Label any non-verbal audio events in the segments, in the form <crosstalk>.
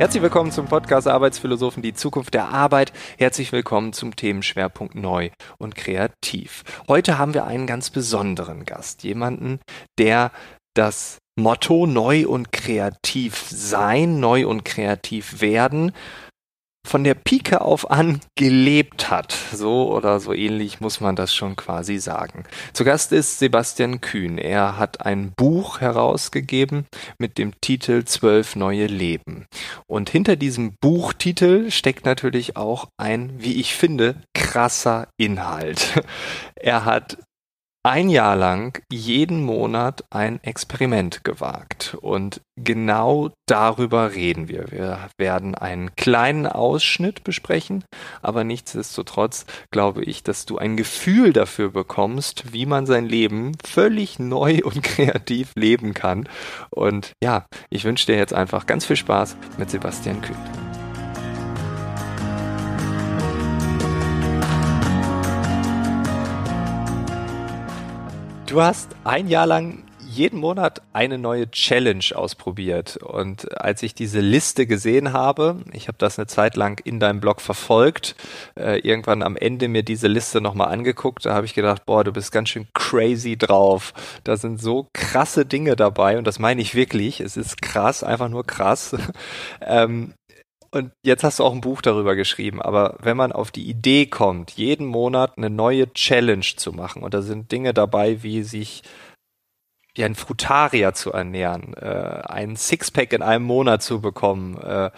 Herzlich willkommen zum Podcast Arbeitsphilosophen, die Zukunft der Arbeit. Herzlich willkommen zum Themenschwerpunkt Neu und Kreativ. Heute haben wir einen ganz besonderen Gast, jemanden, der das Motto Neu und Kreativ sein, Neu und Kreativ werden von der Pike auf an gelebt hat. So oder so ähnlich muss man das schon quasi sagen. Zu Gast ist Sebastian Kühn. Er hat ein Buch herausgegeben mit dem Titel Zwölf neue Leben. Und hinter diesem Buchtitel steckt natürlich auch ein, wie ich finde, krasser Inhalt. <laughs> Er hat ein Jahr lang jeden Monat ein Experiment gewagt. Und genau darüber reden wir. Wir werden einen kleinen Ausschnitt besprechen, aber nichtsdestotrotz glaube ich, dass du ein Gefühl dafür bekommst, wie man sein Leben völlig neu und <laughs> kreativ leben kann. Und ja, ich wünsche dir jetzt einfach ganz viel Spaß mit Sebastian Kühn. Du hast ein Jahr lang jeden Monat eine neue Challenge ausprobiert. Und als ich diese Liste gesehen habe, ich habe das eine Zeit lang in deinem Blog verfolgt, äh, irgendwann am Ende mir diese Liste nochmal angeguckt, da habe ich gedacht, boah, du bist ganz schön crazy drauf. Da sind so krasse Dinge dabei und das meine ich wirklich. Es ist krass, einfach nur krass. <laughs> ähm, und jetzt hast du auch ein Buch darüber geschrieben, aber wenn man auf die Idee kommt, jeden Monat eine neue Challenge zu machen, und da sind Dinge dabei, wie sich wie ein Frutarier zu ernähren, äh, ein Sixpack in einem Monat zu bekommen, äh,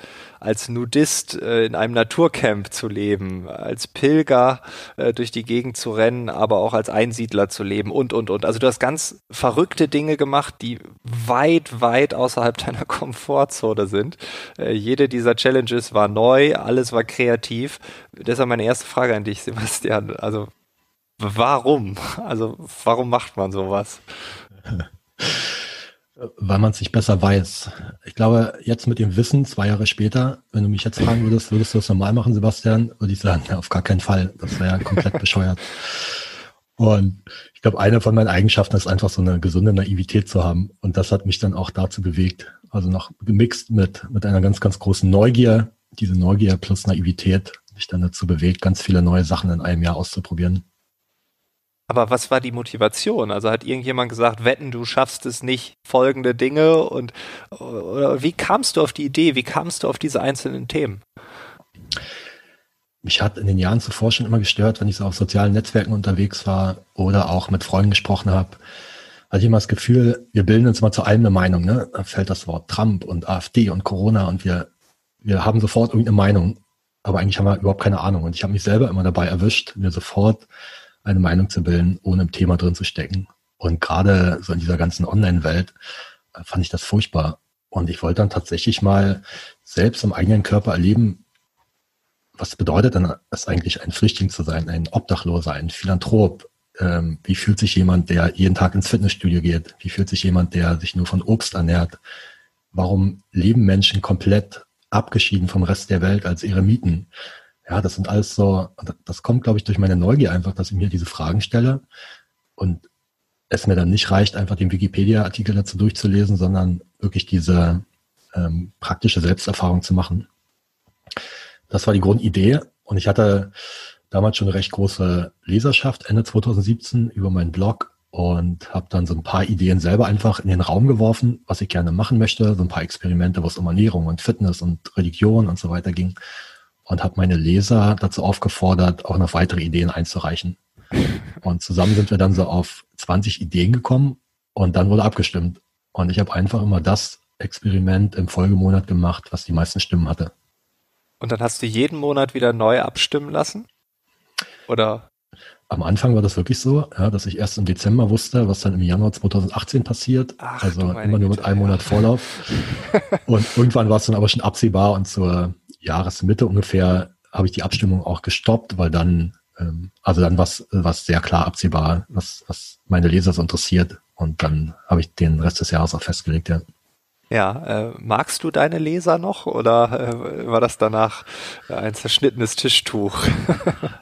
als Nudist äh, in einem Naturcamp zu leben, als Pilger äh, durch die Gegend zu rennen, aber auch als Einsiedler zu leben und, und, und. Also du hast ganz verrückte Dinge gemacht, die weit, weit außerhalb <laughs> deiner Komfortzone sind. Äh, jede dieser Challenges war neu, alles war kreativ. Deshalb meine erste Frage an dich, <laughs> Sebastian. Also warum? Also warum macht man sowas? <laughs> Weil man es sich besser weiß. Ich glaube, jetzt mit dem Wissen, zwei Jahre später, wenn du mich jetzt fragen würdest, würdest du das normal machen, Sebastian, würde ich sagen, auf gar keinen Fall. Das wäre ja komplett bescheuert. Und ich glaube, eine von meinen Eigenschaften ist einfach so eine gesunde Naivität zu haben. Und das hat mich dann auch dazu bewegt. Also noch gemixt mit, mit einer ganz, ganz großen Neugier. Diese Neugier plus Naivität mich dann dazu bewegt, ganz viele neue Sachen in einem Jahr auszuprobieren. Aber was war die Motivation? Also hat irgendjemand gesagt, wetten, du schaffst es nicht, folgende Dinge und oder wie kamst du auf die Idee? Wie kamst du auf diese einzelnen Themen? Mich hat in den Jahren zuvor schon immer gestört, wenn ich so auf sozialen Netzwerken unterwegs war oder auch mit Freunden gesprochen habe. Hatte ich immer das Gefühl, wir bilden uns mal zu allem eine Meinung. Ne? Da fällt das Wort Trump und AfD und Corona und wir, wir haben sofort irgendeine Meinung. Aber eigentlich haben wir überhaupt keine Ahnung. Und ich habe mich selber immer dabei erwischt, mir sofort eine Meinung zu bilden, ohne im Thema drin zu stecken. Und gerade so in dieser ganzen Online-Welt äh, fand ich das furchtbar. Und ich wollte dann tatsächlich mal selbst im eigenen Körper erleben, was bedeutet denn es eigentlich, ein Flüchtling zu sein, ein Obdachloser, ein Philanthrop? Ähm, wie fühlt sich jemand, der jeden Tag ins Fitnessstudio geht? Wie fühlt sich jemand, der sich nur von Obst ernährt? Warum leben Menschen komplett abgeschieden vom Rest der Welt als Eremiten? Ja, das sind alles so, das kommt, glaube ich, durch meine Neugier einfach, dass ich mir diese Fragen stelle und es mir dann nicht reicht, einfach den Wikipedia-Artikel dazu durchzulesen, sondern wirklich diese ähm, praktische Selbsterfahrung zu machen. Das war die Grundidee und ich hatte damals schon eine recht große Leserschaft, Ende 2017, über meinen Blog und habe dann so ein paar Ideen selber einfach in den Raum geworfen, was ich gerne machen möchte, so ein paar Experimente, wo es um Ernährung und Fitness und Religion und so weiter ging und habe meine Leser dazu aufgefordert, auch noch weitere Ideen einzureichen. Und zusammen sind wir dann so auf 20 Ideen gekommen und dann wurde abgestimmt. Und ich habe einfach immer das Experiment im Folgemonat gemacht, was die meisten Stimmen hatte. Und dann hast du jeden Monat wieder neu abstimmen lassen? Oder? Am Anfang war das wirklich so, ja, dass ich erst im Dezember wusste, was dann im Januar 2018 passiert. Ach, also immer nur mit einem Monat Vorlauf. <laughs> und irgendwann war es dann aber schon absehbar und zur Jahresmitte ungefähr habe ich die Abstimmung auch gestoppt, weil dann, ähm, also dann was, was sehr klar absehbar, was, was meine Leser so interessiert. Und dann habe ich den Rest des Jahres auch festgelegt, ja. Ja, äh, magst du deine Leser noch oder äh, war das danach ein zerschnittenes Tischtuch?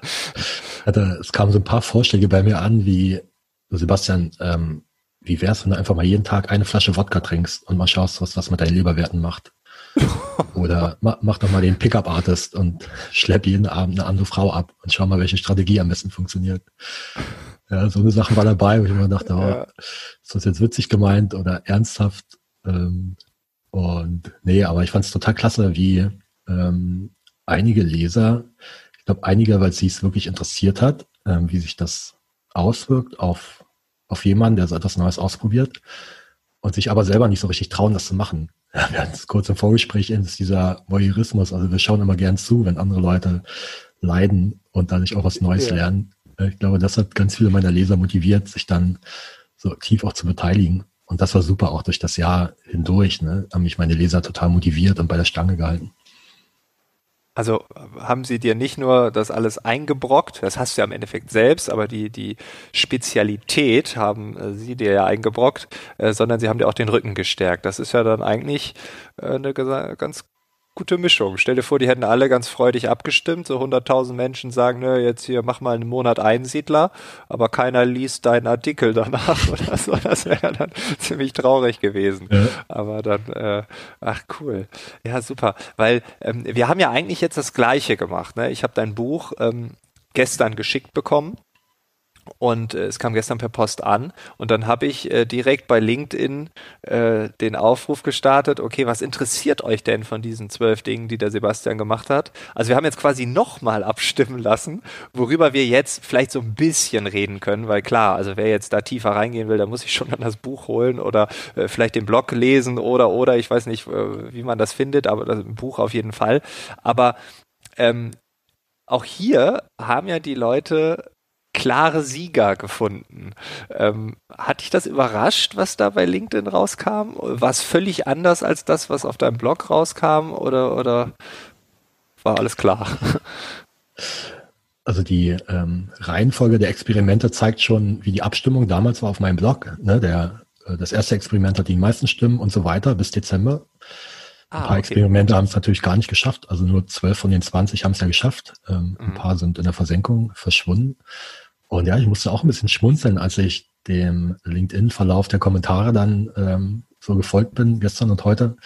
<laughs> also, es kamen so ein paar Vorschläge bei mir an, wie Sebastian, ähm, wie wär's, wenn du einfach mal jeden Tag eine Flasche Wodka trinkst und mal schaust, was das mit deinen Leberwerten macht? Oder mach, mach doch mal den Pickup-Artist und schlepp jeden Abend eine andere Frau ab und schau mal, welche Strategie am besten funktioniert. Ja, so eine Sache war dabei, wo ich immer dachte, oh, ja. ist das jetzt witzig gemeint oder ernsthaft? Ähm, und nee, aber ich fand es total klasse, wie ähm, einige Leser, ich glaube einige, weil sie es wirklich interessiert hat, ähm, wie sich das auswirkt auf, auf jemanden, der so etwas Neues ausprobiert und sich aber selber nicht so richtig trauen, das zu machen. Ja, wir hatten es kurz im Vorgespräch, ist dieser Voyeurismus, also wir schauen immer gern zu, wenn andere Leute leiden und dadurch auch was Neues ja. lernen. Äh, ich glaube, das hat ganz viele meiner Leser motiviert, sich dann so aktiv auch zu beteiligen. Und das war super, auch durch das Jahr hindurch, ne, haben mich meine Leser total motiviert und bei der Stange gehalten. Also haben sie dir nicht nur das alles eingebrockt, das hast du ja im Endeffekt selbst, aber die, die Spezialität haben äh, sie dir ja eingebrockt, äh, sondern sie haben dir auch den Rücken gestärkt. Das ist ja dann eigentlich äh, eine ganz gute Mischung. Stell dir vor, die hätten alle ganz freudig abgestimmt. So 100.000 Menschen sagen, ne, jetzt hier mach mal einen Monat Einsiedler, aber keiner liest deinen Artikel danach <laughs> oder so. Das wäre dann <laughs> ziemlich traurig gewesen. Ja. Aber dann, äh, ach cool. Ja, super. Weil ähm, wir haben ja eigentlich jetzt das Gleiche gemacht. Ne? Ich habe dein Buch ähm, gestern geschickt bekommen und äh, es kam gestern per Post an und dann habe ich äh, direkt bei LinkedIn äh, den Aufruf gestartet, okay, was interessiert euch denn von diesen zwölf Dingen, die der Sebastian gemacht hat? Also wir haben jetzt quasi nochmal abstimmen lassen, worüber wir jetzt vielleicht so ein bisschen reden können, weil klar, also wer jetzt da tiefer reingehen will, der muss sich schon dann das Buch holen oder äh, vielleicht den Blog lesen oder oder ich weiß nicht, äh, wie man das findet, aber das Buch auf jeden Fall. Aber ähm, auch hier haben ja die Leute klare Sieger gefunden. Ähm, hat dich das überrascht, was da bei LinkedIn rauskam? War es völlig anders als das, was auf deinem Blog rauskam oder, oder war alles klar? Also die ähm, Reihenfolge der Experimente zeigt schon, wie die Abstimmung damals war auf meinem Blog. Ne? Der, äh, das erste Experiment hat die meisten Stimmen und so weiter bis Dezember. Ah, ein paar okay. Experimente haben es natürlich gar nicht geschafft. Also nur zwölf von den 20 haben es ja geschafft. Ähm, mhm. Ein paar sind in der Versenkung verschwunden. Und ja, ich musste auch ein bisschen schmunzeln, als ich dem LinkedIn-Verlauf der Kommentare dann ähm, so gefolgt bin, gestern und heute.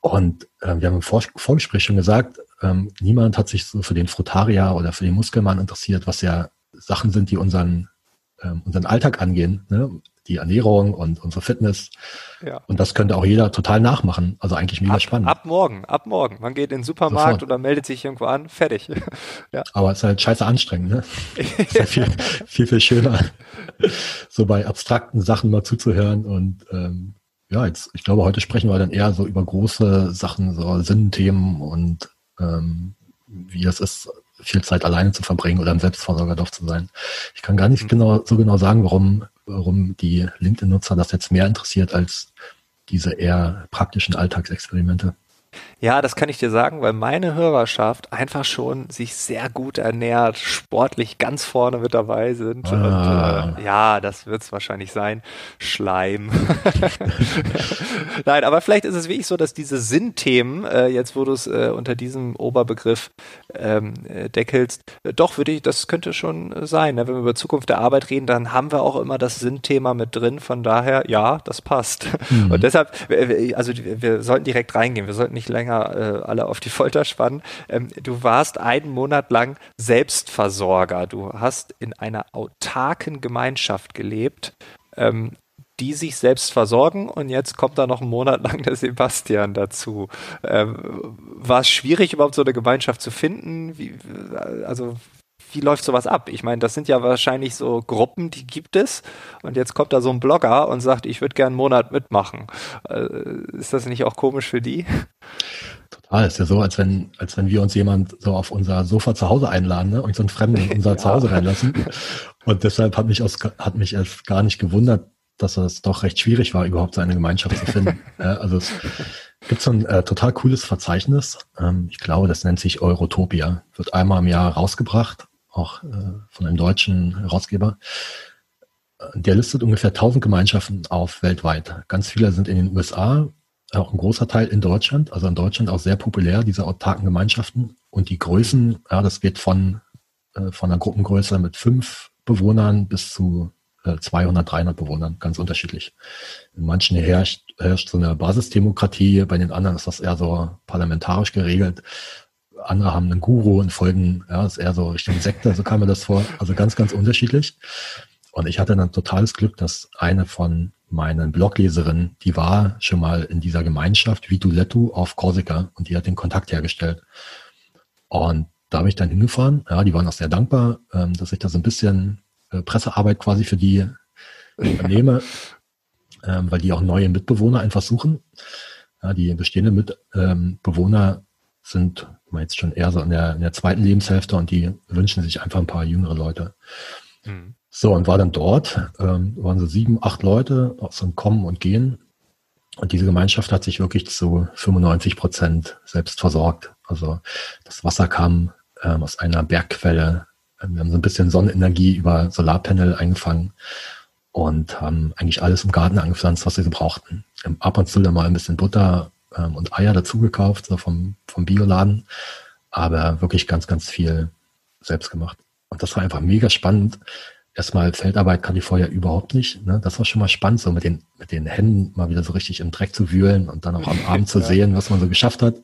Und äh, wir haben im Vor Vorgespräch schon gesagt, ähm, niemand hat sich so für den Frutaria oder für den Muskelmann interessiert, was ja Sachen sind, die unseren, ähm, unseren Alltag angehen. Ne? Die Ernährung und unsere Fitness. Ja. Und das könnte auch jeder total nachmachen. Also eigentlich mega ab, spannend. Ab morgen, ab morgen. Man geht in den Supermarkt Sofort. oder meldet sich irgendwo an, fertig. <laughs> ja. Aber es ist halt scheiße anstrengend, ne? <laughs> ist ja viel, viel, viel schöner, <laughs> so bei abstrakten Sachen mal zuzuhören. Und ähm, ja, jetzt, ich glaube, heute sprechen wir dann eher so über große Sachen, so Sinnthemen und ähm, wie es ist, viel Zeit alleine zu verbringen oder im Selbstversorgerdorf zu sein. Ich kann gar nicht mhm. genau, so genau sagen, warum warum die LinkedIn-Nutzer das jetzt mehr interessiert als diese eher praktischen Alltagsexperimente. Ja, das kann ich dir sagen, weil meine Hörerschaft einfach schon sich sehr gut ernährt, sportlich ganz vorne mit dabei sind. Ah. Und, äh, ja, das wird es wahrscheinlich sein. Schleim. <laughs> Nein, aber vielleicht ist es wirklich so, dass diese Sinnthemen, äh, jetzt wo du es äh, unter diesem Oberbegriff ähm, äh, deckelst, äh, doch würde ich, das könnte schon sein. Ne? Wenn wir über Zukunft der Arbeit reden, dann haben wir auch immer das Sinnthema mit drin. Von daher, ja, das passt. Mhm. Und deshalb, also wir sollten direkt reingehen. Wir sollten nicht länger länger äh, alle auf die Folter spannen. Ähm, du warst einen Monat lang Selbstversorger. Du hast in einer autarken Gemeinschaft gelebt. Ähm, die sich selbst versorgen und jetzt kommt da noch ein Monat lang der Sebastian dazu. Ähm, war es schwierig, überhaupt so eine Gemeinschaft zu finden? Wie, also wie läuft sowas ab? Ich meine, das sind ja wahrscheinlich so Gruppen, die gibt es. Und jetzt kommt da so ein Blogger und sagt, ich würde gerne einen Monat mitmachen. Äh, ist das nicht auch komisch für die? Total. Ist ja so, als wenn, als wenn wir uns jemand so auf unser Sofa zu Hause einladen, ne? Und so einen Fremden in <laughs> unser ja. Zuhause reinlassen. Und deshalb hat mich, aus, hat mich erst gar nicht gewundert, dass es doch recht schwierig war, überhaupt so eine Gemeinschaft zu finden. <laughs> also es gibt so ein äh, total cooles Verzeichnis. Ähm, ich glaube, das nennt sich Eurotopia. Wird einmal im Jahr rausgebracht auch äh, von einem deutschen Herausgeber. Der listet ungefähr 1000 Gemeinschaften auf weltweit. Ganz viele sind in den USA, auch ein großer Teil in Deutschland, also in Deutschland auch sehr populär, diese autarken Gemeinschaften. Und die Größen, ja, das geht von, äh, von einer Gruppengröße mit fünf Bewohnern bis zu 200, 300 Bewohnern, ganz unterschiedlich. In manchen herrscht, herrscht so eine Basisdemokratie, bei den anderen ist das eher so parlamentarisch geregelt. Andere haben einen Guru und folgen, ja, ist eher so Richtung Sekte, so kam mir das vor. Also ganz, ganz unterschiedlich. Und ich hatte dann totales Glück, dass eine von meinen Blogleserinnen, die war schon mal in dieser Gemeinschaft Vitulettu auf Korsika und die hat den Kontakt hergestellt. Und da bin ich dann hingefahren. Ja, die waren auch sehr dankbar, ähm, dass ich da so ein bisschen äh, Pressearbeit quasi für die übernehme, <laughs> ähm, weil die auch neue Mitbewohner einfach suchen. Ja, die bestehenden Mitbewohner ähm, sind jetzt schon eher so in der, in der zweiten Lebenshälfte und die wünschen sich einfach ein paar jüngere Leute. Mhm. So, und war dann dort, ähm, waren so sieben, acht Leute aus dem Kommen und Gehen. Und diese Gemeinschaft hat sich wirklich zu 95 Prozent selbst versorgt. Also das Wasser kam ähm, aus einer Bergquelle. Wir haben so ein bisschen Sonnenenergie über Solarpanel eingefangen und haben eigentlich alles im Garten angepflanzt, was wir so brauchten. Ab und zu dann mal ein bisschen Butter ähm, und Eier dazugekauft, so vom, vom Bioladen, aber wirklich ganz, ganz viel selbst gemacht. Und das war einfach mega spannend. Erstmal Feldarbeit kann ich vorher überhaupt nicht. Ne? Das war schon mal spannend, so mit den, mit den Händen mal wieder so richtig im Dreck zu wühlen und dann auch am Abend zu <laughs> sehen, was man so geschafft hat.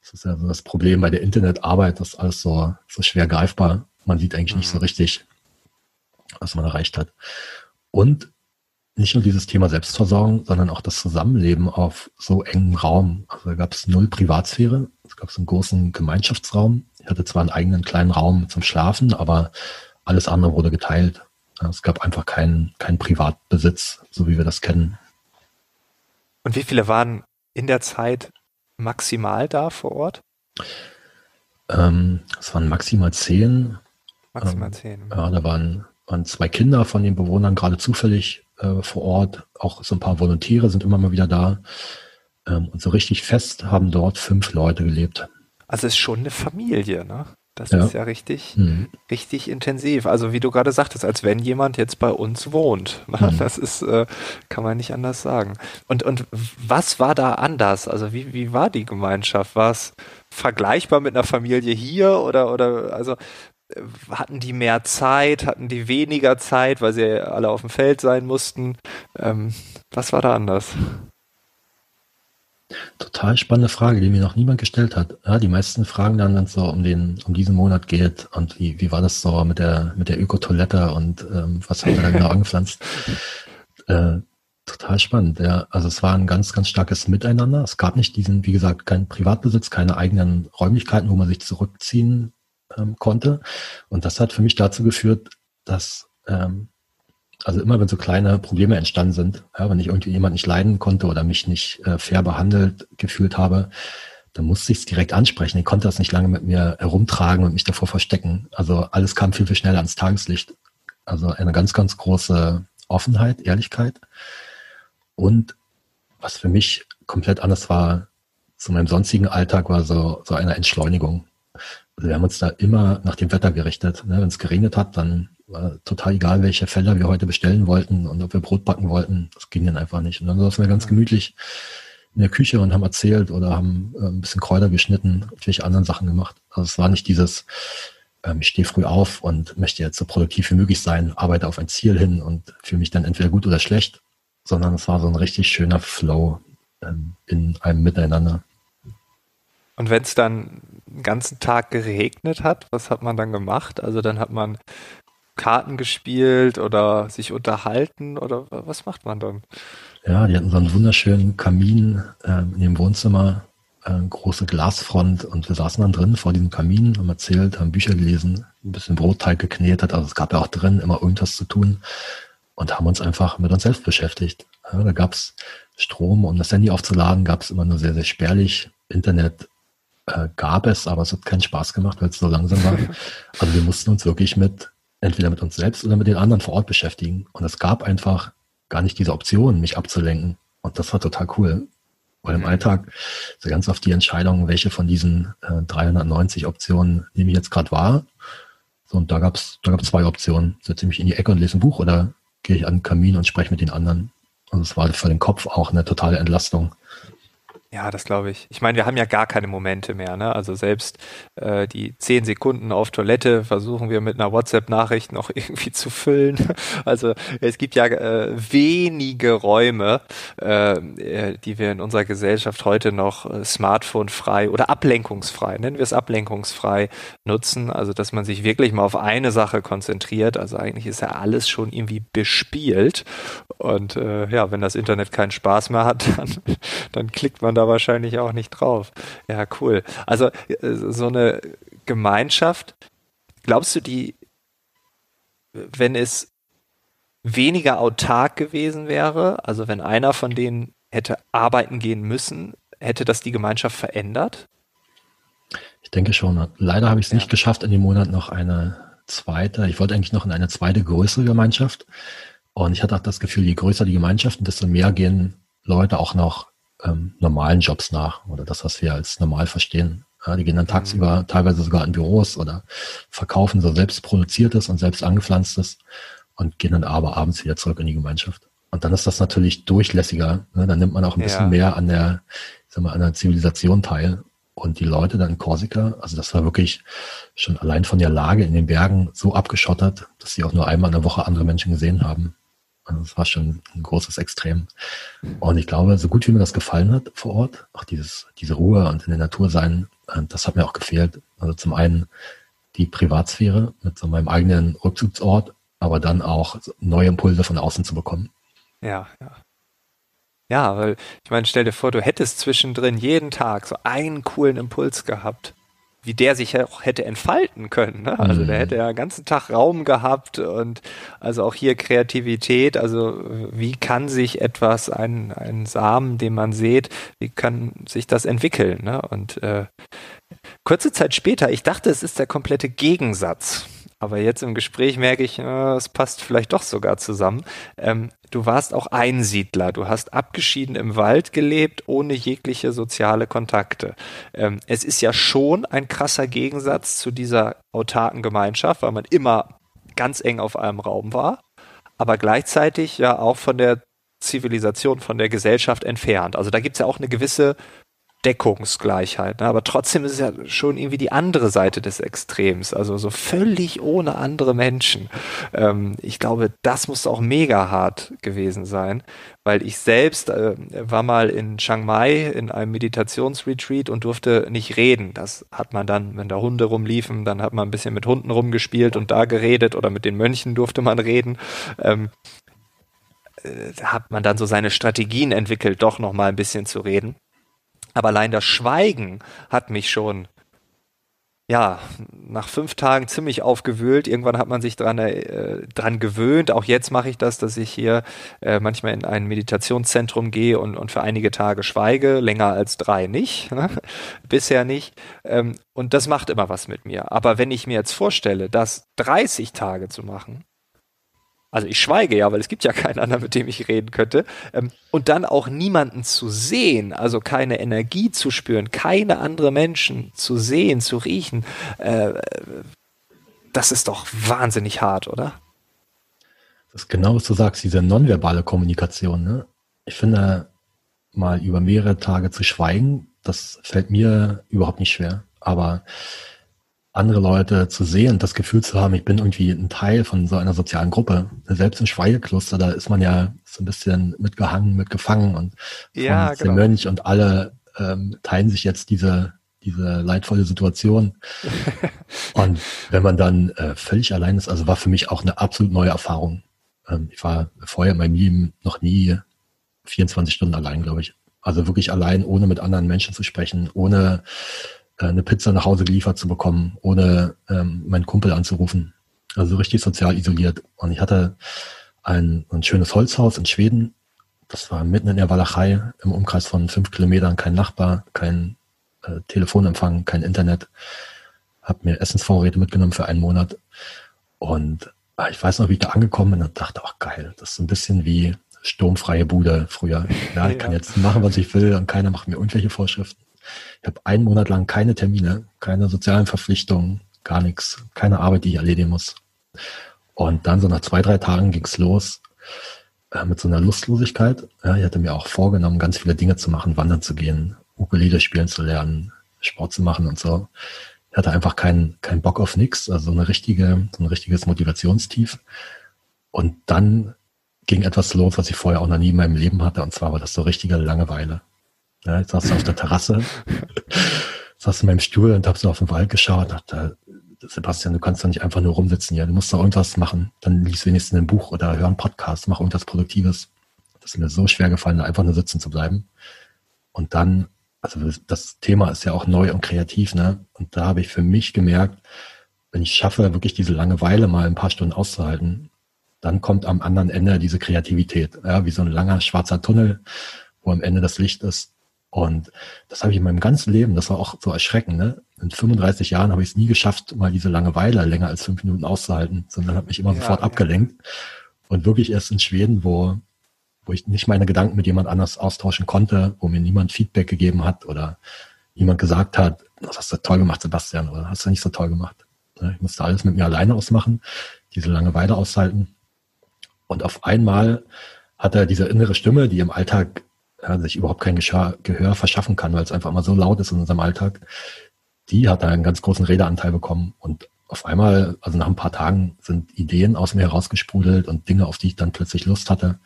Das ist ja so das Problem bei der Internetarbeit, das ist alles so, so schwer greifbar. Man sieht eigentlich mhm. nicht so mhm. richtig, was man erreicht hat. Und nicht nur dieses Thema Selbstversorgung, sondern auch das Zusammenleben auf so engem Raum. Also da gab es null Privatsphäre. Es gab so einen großen Gemeinschaftsraum. Ich hatte zwar einen eigenen kleinen Raum zum Schlafen, aber alles andere wurde geteilt. Es gab einfach keinen, keinen Privatbesitz, so wie wir das kennen. Und wie viele waren in der Zeit maximal da vor Ort? Ähm, es waren maximal zehn. Maximal ähm, zehn. Ja, da waren, waren zwei Kinder von den Bewohnern gerade zufällig äh, vor Ort. Auch so ein paar Volontäre sind immer mal wieder da. Ähm, und so richtig fest haben dort fünf Leute gelebt. Also es ist schon eine Familie, ne? Das ja. ist ja richtig, mhm. richtig intensiv. Also wie du gerade sagtest, als wenn jemand jetzt bei uns wohnt. <laughs> Mhm. Das ist, äh, kann man nicht anders sagen. Und, und was war da anders? Also wie, wie war die Gemeinschaft? War es vergleichbar mit einer Familie hier oder, oder, also hatten die mehr Zeit, hatten die weniger Zeit, weil sie alle auf dem Feld sein mussten? Ähm, was war da anders? Total spannende Frage, die mir noch niemand gestellt hat. Ja, die meisten fragen dann, wenn es so um den, um diesen Monat geht und wie, wie war das so mit der, mit der Ökotoilette und ähm, was hat er da genau angepflanzt? <laughs> Äh, total spannend, ja. Also es war ein ganz, ganz starkes Miteinander. Es gab nicht diesen, wie gesagt, keinen Privatbesitz, keine eigenen Räumlichkeiten, wo man sich zurückziehen ähm, konnte. Und das hat für mich dazu geführt, dass ähm, also immer wenn so kleine Probleme entstanden sind, ja, wenn ich irgendwie jemand nicht leiden konnte oder mich nicht äh, fair behandelt gefühlt habe, dann musste ich es direkt ansprechen. Ich konnte das nicht lange mit mir herumtragen und mich davor verstecken. Also alles kam viel, viel schneller ans Tageslicht. Also eine ganz, ganz große Offenheit, Ehrlichkeit. Und was für mich komplett anders war zu meinem sonstigen Alltag, war so, so eine Entschleunigung. Also wir haben uns da immer nach dem Wetter gerichtet. Ne? Wenn es geregnet hat, dann war total egal, welche Felder wir heute bestellen wollten und ob wir Brot backen wollten. Das ging dann einfach nicht. Und dann saßen wir ganz gemütlich in der Küche und haben erzählt oder haben äh, ein bisschen Kräuter geschnitten, natürlich anderen Sachen gemacht. Also es war nicht dieses, ähm, ich stehe früh auf und möchte jetzt so produktiv wie möglich sein, arbeite auf ein Ziel hin und fühle mich dann entweder gut oder schlecht, sondern es war so ein richtig schöner Flow ähm, in einem Miteinander. Und wenn es dann den ganzen Tag geregnet hat, was hat man dann gemacht? Also dann hat man Karten gespielt oder sich unterhalten oder was macht man dann? Ja, die hatten so einen wunderschönen Kamin äh, in dem Wohnzimmer, äh, große Glasfront und wir saßen dann drin vor diesem Kamin, haben erzählt, haben Bücher gelesen, ein bisschen Brotteig geknetet, also es gab ja auch drin immer irgendwas zu tun und haben uns einfach mit uns selbst beschäftigt. Ja, da gab es Strom, um das Handy aufzuladen, gab es immer nur sehr, sehr spärlich. Internet äh, gab es, aber es hat keinen Spaß gemacht, weil es so langsam war. <laughs> Also wir mussten uns wirklich mit entweder mit uns selbst oder mit den anderen vor Ort beschäftigen. Und es gab einfach gar nicht diese Option, mich abzulenken. Und das war total cool. Weil im mhm. Alltag so ganz oft die Entscheidung, welche von diesen äh, 390 Optionen nehme ich jetzt gerade wahr. So, und da gab es da gab's zwei Optionen. Setze ich mich in die Ecke und lese ein Buch oder gehe ich an den Kamin und spreche mit den anderen. Also es war für den Kopf auch eine totale Entlastung. Ja, das glaube ich. Ich meine, wir haben ja gar keine Momente mehr. Ne? Also selbst äh, die zehn Sekunden auf Toilette versuchen wir mit einer WhatsApp-Nachricht noch <laughs> irgendwie zu füllen. Also es gibt ja äh, wenige Räume, äh, äh die wir in unserer Gesellschaft heute noch äh, smartphone-frei oder ablenkungsfrei, nennen wir es ablenkungsfrei nutzen. Also dass man sich wirklich mal auf eine Sache konzentriert. Also eigentlich ist ja alles schon irgendwie bespielt. Und äh, ja, wenn das Internet keinen Spaß mehr hat, <laughs> dann, dann klickt man da wahrscheinlich auch nicht drauf. Ja, cool. Also äh, so eine Gemeinschaft, glaubst du, die, wenn es weniger autark gewesen wäre, also wenn einer von denen hätte arbeiten gehen müssen, hätte das die Gemeinschaft verändert? Ich denke schon. Leider habe ich es ja. nicht geschafft, in dem Monat noch eine zweite, ich wollte eigentlich noch in eine zweite größere Gemeinschaft. Und ich hatte auch das Gefühl, je größer die Gemeinschaft, desto mehr gehen Leute auch noch ähm, normalen Jobs nach oder das, was wir als normal verstehen. Ja, die gehen dann tagsüber mhm. teilweise sogar in Büros oder verkaufen so selbst produziertes und selbst angepflanztes und gehen dann aber abends wieder zurück in die Gemeinschaft. Und dann ist das natürlich durchlässiger. Ne? Dann nimmt man auch ein bisschen ja. mehr an der, ich sag mal, an der Zivilisation teil. Und die Leute dann in Korsika, also das war wirklich schon allein von der Lage in den Bergen so abgeschottert, dass sie auch nur einmal in der Woche andere Menschen gesehen haben. Also es war schon ein großes Extrem. Und ich glaube, so gut wie mir das gefallen hat vor Ort, auch dieses, diese Ruhe und in der Natur sein, äh, das hat mir auch gefehlt. Also zum einen die Privatsphäre mit so meinem eigenen Rückzugsort, aber dann auch neue Impulse von außen zu bekommen. Ja, ja. Ja, weil ich meine, stell dir vor, du hättest zwischendrin jeden Tag so einen coolen Impuls gehabt wie der sich auch hätte entfalten können. Ne? Also mhm. der hätte ja den ganzen Tag Raum gehabt und also auch hier Kreativität. Also wie kann sich etwas, ein, ein Samen, den man sieht, wie kann sich das entwickeln? Ne? Und äh, kurze Zeit später, ich dachte, es ist der komplette Gegensatz. Aber jetzt im Gespräch merke ich, äh, es passt vielleicht doch sogar zusammen. Ähm, du warst auch Einsiedler. Du hast abgeschieden im Wald gelebt, ohne jegliche soziale Kontakte. Ähm, es ist ja schon ein krasser Gegensatz zu dieser autarken Gemeinschaft, weil man immer ganz eng auf einem Raum war, aber gleichzeitig ja auch von der Zivilisation, von der Gesellschaft entfernt. Also da gibt es ja auch eine gewisse Deckungsgleichheit. Ne? Aber trotzdem ist es ja schon irgendwie die andere Seite des Extrems. Also so völlig ohne andere Menschen. Ähm, ich glaube, das muss auch mega hart gewesen sein, weil ich selbst äh, war mal in Chiang Mai in einem Meditationsretreat und durfte nicht reden. Das hat man dann, wenn da Hunde rumliefen, dann hat man ein bisschen mit Hunden rumgespielt und da geredet oder mit den Mönchen durfte man reden. Ähm, äh, hat man dann so seine Strategien entwickelt, doch noch mal ein bisschen zu reden. Aber allein das Schweigen hat mich schon, ja, nach fünf Tagen ziemlich aufgewühlt. Irgendwann hat man sich dran, äh, dran gewöhnt. Auch jetzt mache ich das, dass ich hier äh, manchmal in ein Meditationszentrum gehe und, und für einige Tage schweige. Länger als drei nicht. Ne? <laughs> Bisher nicht. Ähm, und das macht immer was mit mir. Aber wenn ich mir jetzt vorstelle, das 30 Tage zu machen, also ich schweige ja, weil es gibt ja keinen anderen, mit dem ich reden könnte, ähm, und dann auch niemanden zu sehen, also keine Energie zu spüren, keine andere Menschen zu sehen, zu riechen, äh, das ist doch wahnsinnig hart, oder? Das ist genau, was du sagst, diese nonverbale Kommunikation. Ne? Ich finde, mal über mehrere Tage zu schweigen, das fällt mir überhaupt nicht schwer. Aber andere Leute zu sehen, das Gefühl zu haben, ich bin irgendwie ein Teil von so einer sozialen Gruppe. Selbst im Schweigekloster, da ist man ja so ein bisschen mitgehangen, mitgefangen und ja, genau. der Mönch und alle ähm, teilen sich jetzt diese diese leidvolle Situation. <laughs> und wenn man dann äh, völlig allein ist, also war für mich auch eine absolut neue Erfahrung. Ähm, ich war vorher in meinem Leben noch nie 24 Stunden allein, glaube ich. Also wirklich allein, ohne mit anderen Menschen zu sprechen, ohne eine Pizza nach Hause geliefert zu bekommen, ohne ähm, meinen Kumpel anzurufen. Also richtig sozial isoliert. Und ich hatte ein, ein schönes Holzhaus in Schweden. Das war mitten in der Walachei, im Umkreis von fünf Kilometern, kein Nachbar, kein äh, Telefonempfang, kein Internet. Hab mir Essensvorräte mitgenommen für einen Monat. Und äh, ich weiß noch, wie ich da angekommen bin und dachte, ach geil, das ist so ein bisschen wie sturmfreie Bude früher. Ja, ich kann <laughs> jetzt machen, was ich will und keiner macht mir irgendwelche Vorschriften. Ich habe einen Monat lang keine Termine, keine sozialen Verpflichtungen, gar nichts, keine Arbeit, die ich erledigen muss. Und dann so nach zwei, drei Tagen ging's los äh, mit so einer Lustlosigkeit. Ja, ich hatte mir auch vorgenommen, ganz viele Dinge zu machen, wandern zu gehen, Ukulele spielen zu lernen, Sport zu machen und so. Ich hatte einfach keinen keinen Bock auf nichts, also eine richtige, so ein richtiges Motivationstief. Und dann ging etwas los, was ich vorher auch noch nie in meinem Leben hatte, und zwar war das so richtige Langeweile. Ja, ich saß auf der Terrasse, <laughs> saß in meinem Stuhl und hab so auf den Wald geschaut und dachte, Sebastian, du kannst doch nicht einfach nur rumsitzen, ja, du musst doch irgendwas machen. Dann lies wenigstens ein Buch oder hör einen Podcast, mach irgendwas Produktives. Das ist mir so schwer gefallen, einfach nur sitzen zu bleiben. Und dann, also das Thema ist ja auch neu und kreativ, ne? Und da habe ich für mich gemerkt, wenn ich schaffe, wirklich diese Langeweile mal ein paar Stunden auszuhalten, dann kommt am anderen Ende diese Kreativität, ja, wie so ein langer schwarzer Tunnel, wo am Ende das Licht ist. Und das habe ich in meinem ganzen Leben, das war auch so erschreckend, ne? In 35 Jahren habe ich es nie geschafft, mal diese Langeweile länger als fünf Minuten auszuhalten, sondern habe mich immer ja, sofort ja. abgelenkt. Und wirklich erst in Schweden, wo, wo ich nicht meine Gedanken mit jemand anders austauschen konnte, wo mir niemand Feedback gegeben hat oder niemand gesagt hat, das hast du toll gemacht, Sebastian, oder hast du nicht so toll gemacht. Ne? Ich musste alles mit mir alleine ausmachen, diese Langeweile aushalten. Und auf einmal hat er diese innere Stimme, die im Alltag ja, sich überhaupt kein Gehör verschaffen kann, weil es einfach immer so laut ist in unserem Alltag, die hat da einen ganz großen Redeanteil bekommen. Und auf einmal, also nach ein paar Tagen, sind Ideen aus mir herausgesprudelt und Dinge, auf die ich dann plötzlich Lust hatte,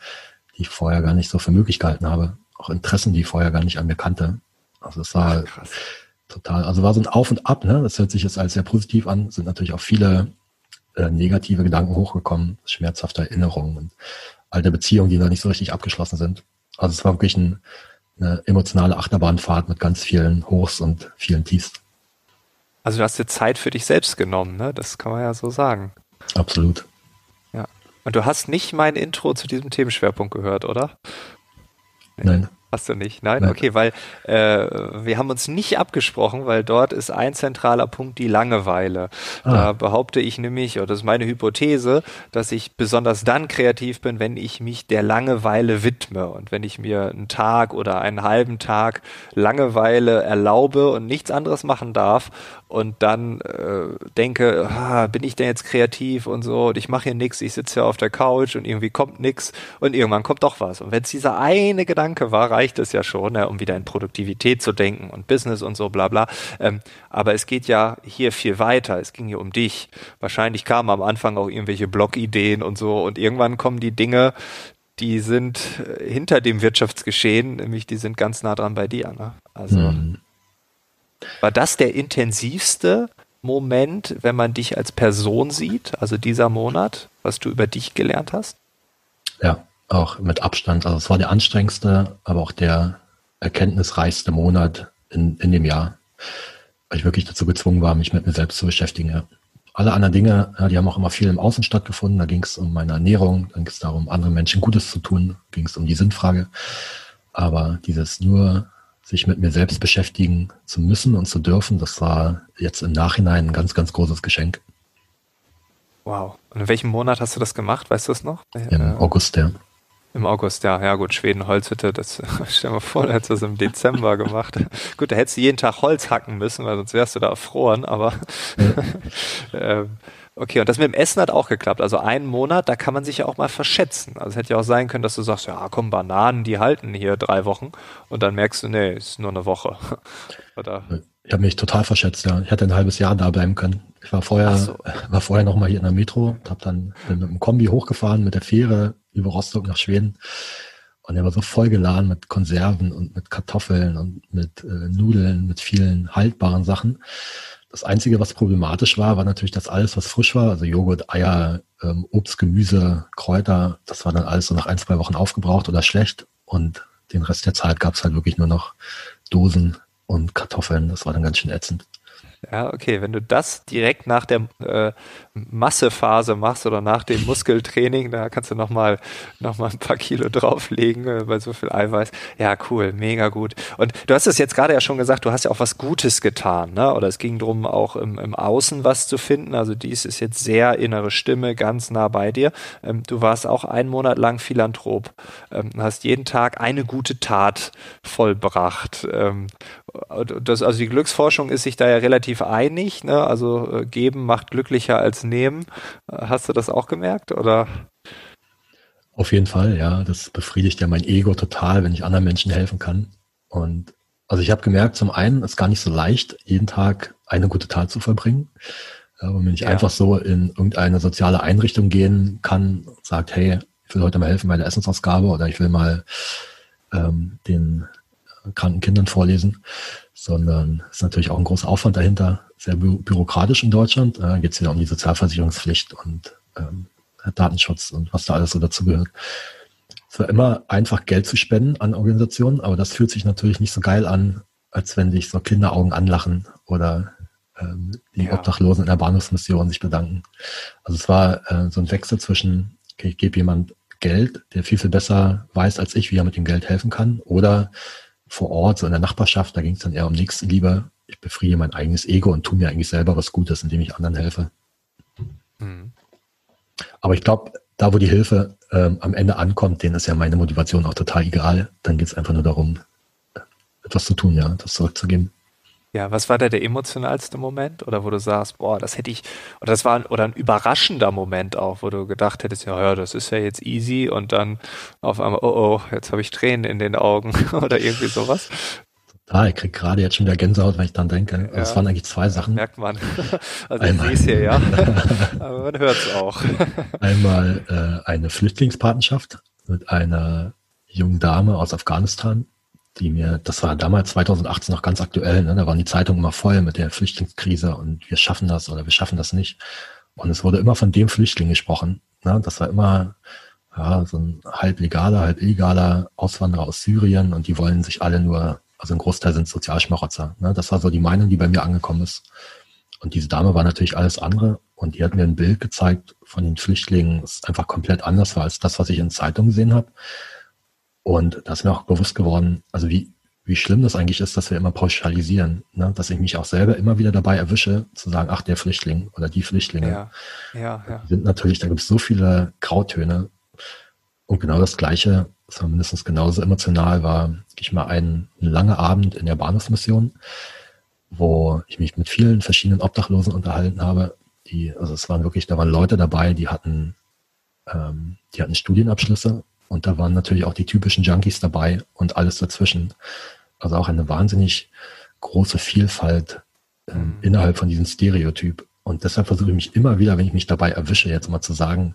die ich vorher gar nicht so für möglich gehalten habe. Auch Interessen, die ich vorher gar nicht an mir kannte. Also es war Ach, total, also war so ein Auf und Ab, ne? Das hört sich jetzt als sehr positiv an, sind natürlich auch viele äh, negative Gedanken hochgekommen, schmerzhafte Erinnerungen und alte Beziehungen, die noch nicht so richtig abgeschlossen sind. Also es war wirklich ein, eine emotionale Achterbahnfahrt mit ganz vielen Hochs und vielen Tiefs. Also du hast dir Zeit für dich selbst genommen, ne? Das kann man ja so sagen. Absolut. Ja. Und du hast nicht mein Intro zu diesem Themenschwerpunkt gehört, oder? Nein. Hast du nicht? Nein? Nein. Okay, weil äh, wir haben uns nicht abgesprochen, weil dort ist ein zentraler Punkt die Langeweile. Ah. Da behaupte ich nämlich, oder das ist meine Hypothese, dass ich besonders dann kreativ bin, wenn ich mich der Langeweile widme und wenn ich mir einen Tag oder einen halben Tag Langeweile erlaube und nichts anderes machen darf und dann äh, denke, ah, bin ich denn jetzt kreativ und so und ich mache hier nichts, ich sitze hier auf der Couch und irgendwie kommt nichts und irgendwann kommt doch was. Und wenn es dieser eine Gedanke war, reicht es ja schon, ja, um wieder in Produktivität zu denken und Business und so bla bla. Ähm, aber es geht ja hier viel weiter. Es ging hier um dich. Wahrscheinlich kamen am Anfang auch irgendwelche Blogideen und so und irgendwann kommen die Dinge, die sind äh, hinter dem Wirtschaftsgeschehen, nämlich die sind ganz nah dran bei dir. Ne? Also mhm. War das der intensivste Moment, wenn man dich als Person sieht, also dieser Monat, was du über dich gelernt hast? Ja, auch mit Abstand. Also es war der anstrengendste, aber auch der erkenntnisreichste Monat in, in dem Jahr, weil ich wirklich dazu gezwungen war, mich mit mir selbst zu beschäftigen. Ja. Alle anderen Dinge, die haben auch immer viel im Außen stattgefunden. Da ging es um meine Ernährung, dann ging es darum, anderen Menschen Gutes zu tun, ging es um die Sinnfrage. Aber dieses nur sich mit mir selbst beschäftigen zu müssen und zu dürfen, das war jetzt im Nachhinein ein ganz, ganz großes Geschenk. Wow. Und in welchem Monat hast du das gemacht? Weißt du es noch? Im äh, August, ja. Im August, ja. Ja gut, Schweden Holzhütte, das <laughs> stell dir mal vor, da hättest du das im Dezember gemacht. <laughs> gut, da hättest du jeden Tag Holz hacken müssen, weil sonst wärst du da erfroren, aber ja. <laughs> Okay, und das mit dem Essen hat auch geklappt. Also einen Monat, da kann man sich ja auch mal verschätzen. Also es hätte ja auch sein können, dass du sagst, ja komm, Bananen, die halten hier drei Wochen und dann merkst du, nee, ist nur eine Woche. <laughs> Oder? Ich habe mich total verschätzt, ja. Ich hätte ein halbes Jahr da bleiben können. Ich war vorher, so. war vorher noch mal hier in der Metro, habe dann mit einem Kombi hochgefahren mit der Fähre über Rostock nach Schweden. Und er war so voll geladen mit Konserven und mit Kartoffeln und mit äh, Nudeln, mit vielen haltbaren Sachen. Das Einzige, was problematisch war, war natürlich, dass alles, was frisch war, also Joghurt, Eier, ähm, Obst, Gemüse, Kräuter, das war dann alles so nach ein, zwei Wochen aufgebraucht oder schlecht. Und den Rest der Zeit gab es halt wirklich nur noch Dosen und Kartoffeln. Das war dann ganz schön ätzend. Ja, okay, wenn du das direkt nach der äh, Massephase machst oder nach dem Muskeltraining, da kannst du nochmal noch mal ein paar Kilo <laughs> drauflegen äh, bei so viel Eiweiß. Ja, cool, mega gut. Und du hast es jetzt gerade ja schon gesagt, du hast ja auch was Gutes getan, ne? oder es ging darum, auch im, im Außen was zu finden. Also dies ist jetzt sehr innere Stimme, ganz nah bei dir. Ähm, du warst auch einen Monat lang Philanthrop, ähm, hast jeden Tag eine gute Tat vollbracht. Ähm, das, also die Glücksforschung ist sich da ja relativ einig. Ne? Also äh, geben macht glücklicher als nehmen. Äh, hast du das auch gemerkt oder? Auf jeden Fall, ja. Das befriedigt ja mein Ego total, wenn ich anderen Menschen helfen kann. Und Also ich habe gemerkt, zum einen ist gar nicht so leicht, jeden Tag eine gute Tat zu verbringen. Und wenn ich ja. einfach so in irgendeine soziale Einrichtung gehen kann, sagt, hey, ich will heute mal helfen bei der Essensausgabe oder ich will mal ähm, den kranken Kindern vorlesen, sondern es ist natürlich auch ein großer Aufwand dahinter, sehr bü bürokratisch in Deutschland. Da äh, geht es wieder um die Sozialversicherungspflicht und ähm, Datenschutz und was da alles so dazugehört. Es war immer einfach Geld zu spenden an Organisationen, aber das fühlt sich natürlich nicht so geil an, als wenn sich so Kinderaugen anlachen oder ähm, die ja. Obdachlosen in der Bahnhofsmission sich bedanken. Also es war äh, so ein Wechsel zwischen, okay, ich gebe jemand Geld, der viel, viel besser weiß als ich, wie er mit dem Geld helfen kann, oder vor Ort, so in der Nachbarschaft, da ging es dann eher um Nächstenliebe. Ich befriedige mein eigenes Ego und tue mir eigentlich selber was Gutes, indem ich anderen helfe. Mhm. Aber ich glaube, da wo die Hilfe ähm, am Ende ankommt, denen ist ja meine Motivation auch total egal. Dann geht es einfach nur darum, etwas zu tun, ja, das zurückzugeben. Ja, was war da der emotionalste Moment? Oder wo du sagst, boah, das hätte ich, oder das war, oder ein überraschender Moment auch, wo du gedacht hättest, ja, ja, das ist ja jetzt easy und dann auf einmal, oh, oh, jetzt habe ich Tränen in den Augen <laughs> oder irgendwie sowas. Total, ich krieg gerade jetzt schon wieder Gänsehaut, wenn ich dann denke. Also ja, es waren eigentlich zwei Sachen. Merkt man. <laughs> Also Einmal. ich sehe es hier, ja. <laughs> Aber man hört es auch. Einmal äh, eine Flüchtlingspartnerschaft mit einer jungen Dame aus Afghanistan, die mir, das war damals 2018 noch ganz aktuell, ne? da waren die Zeitungen immer voll mit der Flüchtlingskrise und wir schaffen das oder wir schaffen das nicht. Und es wurde immer von dem Flüchtling gesprochen. Ne? Das war immer ja, so ein halb legaler, halb illegaler Auswanderer aus Syrien und die wollen sich alle nur, also ein Großteil sind Sozialschmarotzer. Ne? Das war so die Meinung, die bei mir angekommen ist. Und diese Dame war natürlich alles andere und die hat mir ein Bild gezeigt von den Flüchtlingen, das einfach komplett anders war als das, was ich in Zeitungen gesehen habe. Und da ist mir auch bewusst geworden, also wie, wie schlimm das eigentlich ist, dass wir immer pauschalisieren, ne? dass ich mich auch selber immer wieder dabei erwische, zu sagen, ach, der Flüchtling oder die Flüchtlinge. Ja, ja, ja. Sind natürlich, da gibt es so viele Grautöne. Und genau das Gleiche, das war mindestens genauso emotional, war ich mal einen, einen langen Abend in der Bahnhofsmission, wo ich mich mit vielen verschiedenen Obdachlosen unterhalten habe. Die, also es waren wirklich, da waren Leute dabei, die hatten, ähm, die hatten Studienabschlüsse und da waren natürlich auch die typischen Junkies dabei und alles dazwischen. Also auch eine wahnsinnig große Vielfalt äh, mhm. innerhalb von diesem Stereotyp. Und deshalb versuche ich mich immer wieder, wenn ich mich dabei erwische, jetzt mal zu sagen,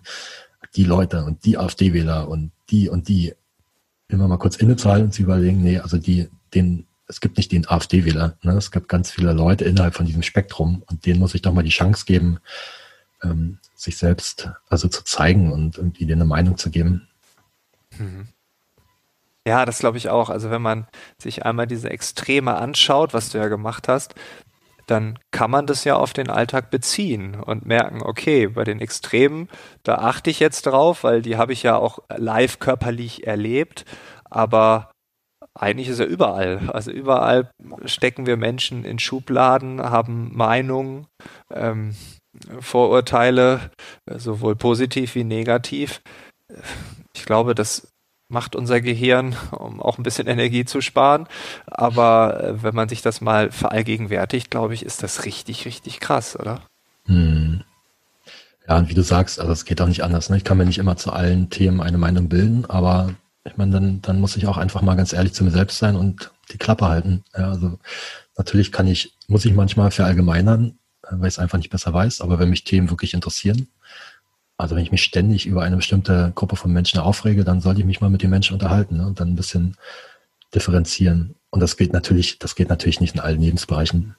die Leute und die AfD-Wähler und die und die, immer mal kurz innezuhalten und zu überlegen, nee, also die, den, es gibt nicht den AfD-Wähler, ne? es gibt ganz viele Leute innerhalb von diesem Spektrum und denen muss ich doch mal die Chance geben, ähm, sich selbst also zu zeigen und irgendwie denen eine Meinung zu geben. Mhm. Ja, das glaube ich auch. Also wenn man sich einmal diese Extreme anschaut, was du ja gemacht hast, dann kann man das ja auf den Alltag beziehen und merken, okay, bei den Extremen, da achte ich jetzt drauf, weil die habe ich ja auch live körperlich erlebt, aber eigentlich ist er überall. Also überall stecken wir Menschen in Schubladen, haben Meinungen, ähm, Vorurteile, sowohl positiv wie negativ ich glaube, das macht unser Gehirn, um auch ein bisschen Energie zu sparen. Aber äh, wenn man sich das mal verallgegenwärtigt, glaube ich, ist das richtig, richtig krass, oder? Hm. Ja, und wie du sagst, also es geht auch nicht anders. Ne? Ich kann mir nicht immer zu allen Themen eine Meinung bilden, aber ich meine, dann, dann muss ich auch einfach mal ganz ehrlich zu mir selbst sein und die Klappe halten. Ja, also natürlich kann ich, muss ich manchmal verallgemeinern, äh, weil ich es einfach nicht besser weiß, aber wenn mich Themen wirklich interessieren, also wenn ich mich ständig über eine bestimmte Gruppe von Menschen aufrege, dann sollte ich mich mal mit den Menschen unterhalten ne? und dann ein bisschen differenzieren. Und das geht natürlich, das geht natürlich nicht in allen Lebensbereichen.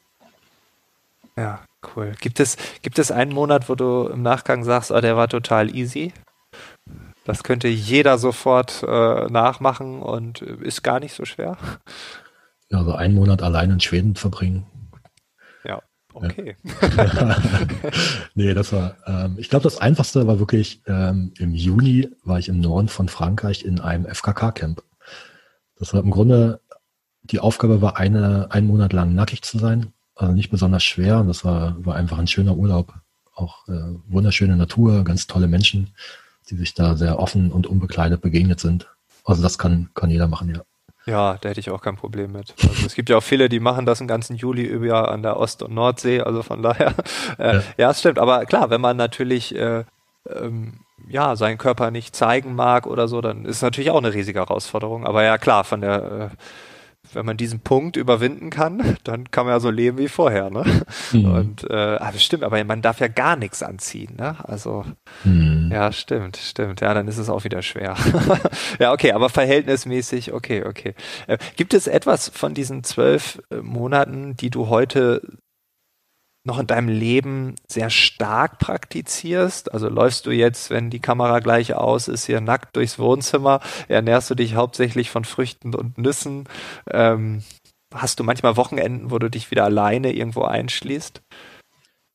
Ja, cool. Gibt es, gibt es einen Monat, wo du im Nachgang sagst, oh, der war total easy? Das könnte jeder sofort äh, nachmachen und ist gar nicht so schwer. Ja, also einen Monat allein in Schweden verbringen, Okay. <laughs> nee, das war, ähm, ich glaube, das Einfachste war wirklich, ähm, im Juni war ich im Norden von Frankreich in einem FKK-Camp. Das war im Grunde, die Aufgabe war, eine, einen Monat lang nackig zu sein, also nicht besonders schwer und das war, war einfach ein schöner Urlaub. Auch äh, wunderschöne Natur, ganz tolle Menschen, die sich da sehr offen und unbekleidet begegnet sind. Also das kann, kann jeder machen, ja. Ja, da hätte ich auch kein Problem mit. Also es gibt ja auch viele, die machen das den ganzen Juli über an der Ost- und Nordsee, also von daher. <laughs> Äh, ja. ja, es stimmt. Aber klar, wenn man natürlich äh, ähm, ja seinen Körper nicht zeigen mag oder so, dann ist es natürlich auch eine riesige Herausforderung. Aber ja, klar, von der äh, wenn man diesen Punkt überwinden kann, <laughs> dann kann man ja so leben wie vorher, ne? Mhm. Und äh, aber stimmt, aber man darf ja gar nichts anziehen, ne? Also mhm. ja, stimmt, stimmt. Ja, dann ist es auch wieder schwer. <laughs> ja, okay, aber verhältnismäßig, okay, okay. Äh, gibt es etwas von diesen zwölf äh, Monaten, die du heute noch in deinem Leben sehr stark praktizierst? Also läufst du jetzt, wenn die Kamera gleich aus ist, hier nackt durchs Wohnzimmer? Ernährst du dich hauptsächlich von Früchten und Nüssen? Ähm, hast du manchmal Wochenenden, wo du dich wieder alleine irgendwo einschließt?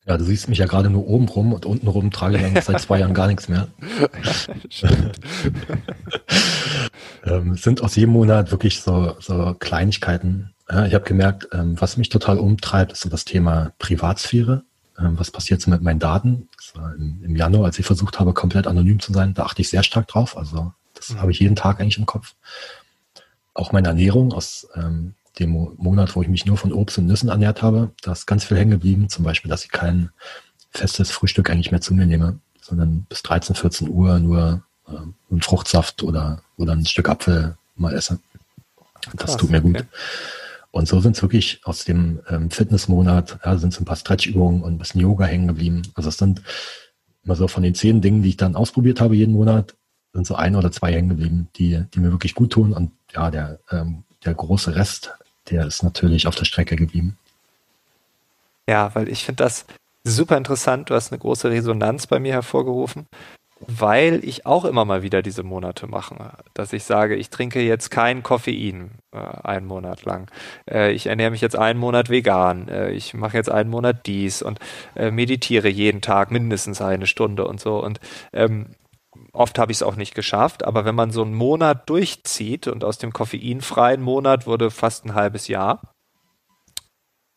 Ja, du siehst mich ja gerade nur oben rum und unten rum trage ich seit zwei Jahren gar nichts mehr. <laughs> <laughs> ähm, es sind aus jedem Monat wirklich so, so Kleinigkeiten, ja, ich habe gemerkt, ähm, was mich total umtreibt, ist so das Thema Privatsphäre. Ähm, was passiert so mit meinen Daten? Im, im, Januar, als ich versucht habe, komplett anonym zu sein, da achte ich sehr stark drauf. Also das mhm. habe ich jeden Tag eigentlich im Kopf. Auch meine Ernährung aus ähm, dem Monat, wo ich mich nur von Obst und Nüssen ernährt habe, da ist ganz viel hängen geblieben. Zum Beispiel, dass ich kein festes Frühstück eigentlich mehr zu mir nehme, sondern bis 13, 14 Uhr nur äh, einen Fruchtsaft oder, oder ein Stück Apfel mal esse. Das Krass, tut mir gut. Okay. Und so sind es wirklich aus dem ähm, Fitnessmonat, ja, sind es ein paar Stretchübungen und ein bisschen Yoga hängen geblieben. Also es sind immer so von den zehn Dingen, die ich dann ausprobiert habe jeden Monat, sind so ein oder zwei hängen geblieben, die, die mir wirklich gut tun. Und ja, der, ähm, der große Rest, der ist natürlich auf der Strecke geblieben. Ja, weil ich finde das super interessant. Du hast eine große Resonanz bei mir hervorgerufen weil ich auch immer mal wieder diese Monate mache, dass ich sage, ich trinke jetzt kein Koffein äh, einen Monat lang. Äh, ich ernähre mich jetzt einen Monat vegan. Äh, ich mache jetzt einen Monat dies und äh, meditiere jeden Tag mindestens eine Stunde und so. Und ähm, oft habe ich es auch nicht geschafft, aber wenn man so einen Monat durchzieht und aus dem koffeinfreien Monat wurde fast ein halbes Jahr,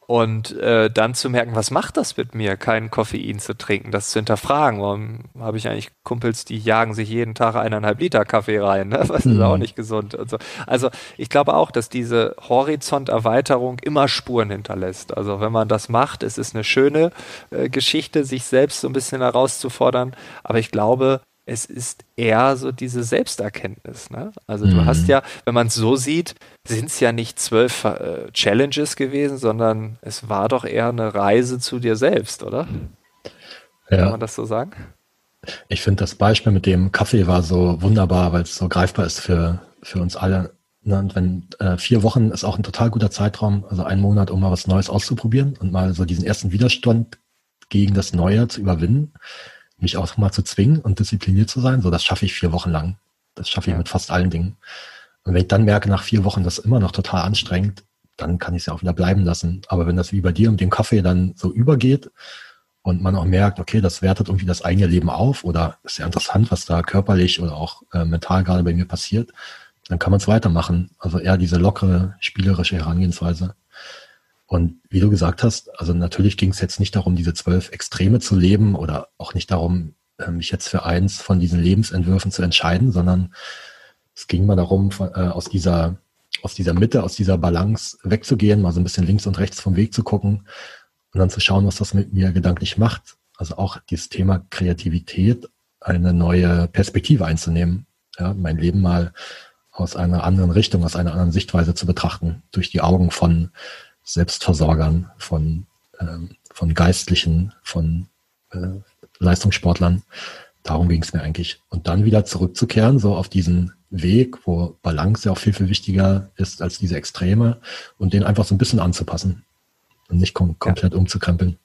und äh, dann zu merken, was macht das mit mir, kein Koffein zu trinken, das zu hinterfragen. Warum habe ich eigentlich Kumpels, die jagen sich jeden Tag eineinhalb Liter Kaffee rein? Ne? Das ist mhm. auch nicht gesund. Und so. Also ich glaube auch, dass diese Horizonterweiterung immer Spuren hinterlässt. Also wenn man das macht, es ist eine schöne äh, Geschichte, sich selbst so ein bisschen herauszufordern. Aber ich glaube, es ist eher so diese Selbsterkenntnis. Ne? Also du hast mhm. ja, wenn man es so sieht, sind es ja nicht zwölf äh, Challenges gewesen, sondern es war doch eher eine Reise zu dir selbst, oder? Ja. Kann man das so sagen? Ich finde das Beispiel mit dem Kaffee war so wunderbar, weil es so greifbar ist für, für uns alle. Ne? Und wenn äh, vier Wochen ist auch ein total guter Zeitraum, also ein Monat, um mal was Neues auszuprobieren und mal so diesen ersten Widerstand gegen das Neue zu überwinden mich auch mal zu zwingen und diszipliniert zu sein. So, das schaffe ich vier Wochen lang. Das schaffe ich ja. mit fast allen Dingen. Und wenn ich dann merke, nach vier Wochen, das ist immer noch total anstrengend, dann kann ich es ja auch wieder bleiben lassen. Aber wenn das wie bei dir mit dem Kaffee dann so übergeht und man auch merkt, okay, das wertet irgendwie das eigene Leben auf oder ist ja interessant, was da körperlich oder auch äh, mental gerade bei mir passiert, dann kann man es weitermachen. Also eher diese lockere, spielerische Herangehensweise. Und wie du gesagt hast, also natürlich ging es jetzt nicht darum, diese zwölf Extreme zu leben oder auch nicht darum, äh, mich jetzt für eins von diesen Lebensentwürfen zu entscheiden, sondern es ging mal darum, äh, aus dieser aus dieser Mitte, aus dieser Balance wegzugehen, mal so ein bisschen links und rechts vom Weg zu gucken und dann zu schauen, was das mit mir gedanklich macht. Also auch dieses Thema Kreativität, eine neue Perspektive einzunehmen, ja, mein Leben mal aus einer anderen Richtung, aus einer anderen Sichtweise zu betrachten, durch die Augen von Selbstversorgern, von, ähm, von Geistlichen, von äh, Leistungssportlern. Darum ging es mir eigentlich. Und dann wieder zurückzukehren, so auf diesen Weg, wo Balance ja auch viel, viel wichtiger ist als diese Extreme und den einfach so ein bisschen anzupassen und nicht kom komplett ja. umzukrempeln.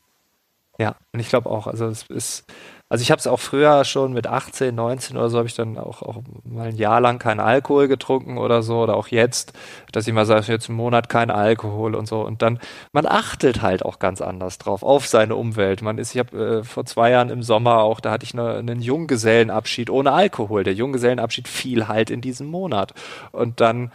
Ja, und ich glaube auch, also es ist also ich habe es auch früher schon mit 18, 19 oder so, habe ich dann auch, auch mal ein Jahr lang keinen Alkohol getrunken oder so, oder auch jetzt, dass ich mal sage, jetzt einen Monat kein Alkohol und so. Und dann, man achtet halt auch ganz anders drauf, auf seine Umwelt. Man ist, ich habe äh, vor zwei Jahren im Sommer auch, da hatte ich eine, einen Junggesellenabschied ohne Alkohol. Der Junggesellenabschied fiel halt in diesem Monat. Und dann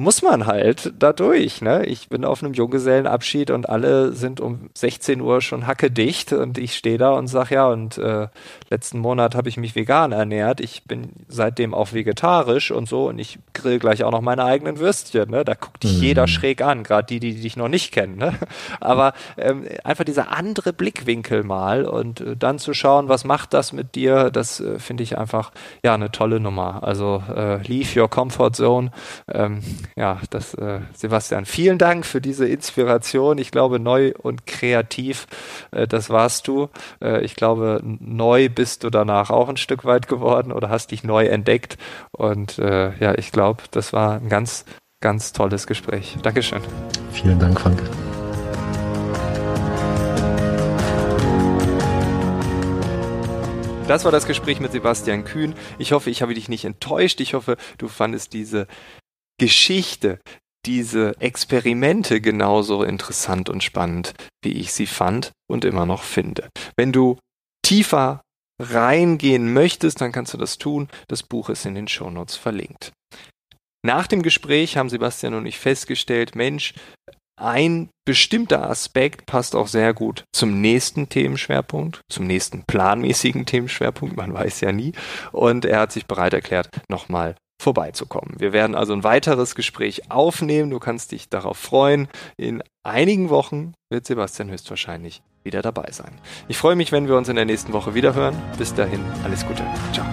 muss man halt dadurch. Ne? Ich bin auf einem Junggesellenabschied und alle sind um 16 Uhr schon hackedicht und ich stehe da und sage, ja, und äh, letzten Monat habe ich mich vegan ernährt. Ich bin seitdem auch vegetarisch und so und ich grill gleich auch noch meine eigenen Würstchen. Ne? Da guckt dich mhm. jeder schräg an, gerade die, die dich noch nicht kennen. Ne? <laughs> Aber ähm, einfach dieser andere Blickwinkel mal und äh, dann zu schauen, was macht das mit dir, das äh, finde ich einfach ja eine tolle Nummer. Also äh, leave your comfort zone. Ähm, ja, das, äh, Sebastian, vielen Dank für diese Inspiration. Ich glaube, neu und kreativ, äh, das warst du. Äh, ich glaube, neu bist du danach auch ein Stück weit geworden oder hast dich neu entdeckt. Und äh, ja, ich glaube, das war ein ganz, ganz tolles Gespräch. Dankeschön. Vielen Dank, Frank. Das war das Gespräch mit Sebastian Kühn. Ich hoffe, ich habe dich nicht enttäuscht. Ich hoffe, du fandest diese Geschichte, diese Experimente genauso interessant und spannend, wie ich sie fand und immer noch finde. Wenn du tiefer reingehen möchtest, dann kannst du das tun. Das Buch ist in den Shownotes verlinkt. Nach dem Gespräch haben Sebastian und ich festgestellt, Mensch, ein bestimmter Aspekt passt auch sehr gut zum nächsten Themenschwerpunkt, zum nächsten planmäßigen Themenschwerpunkt, man weiß ja nie. Und er hat sich bereit erklärt, nochmal vorbeizukommen. Wir werden also ein weiteres Gespräch aufnehmen. Du kannst dich darauf freuen. In einigen Wochen wird Sebastian höchstwahrscheinlich wieder dabei sein. Ich freue mich, wenn wir uns in der nächsten Woche wiederhören. Bis dahin, alles Gute. Ciao.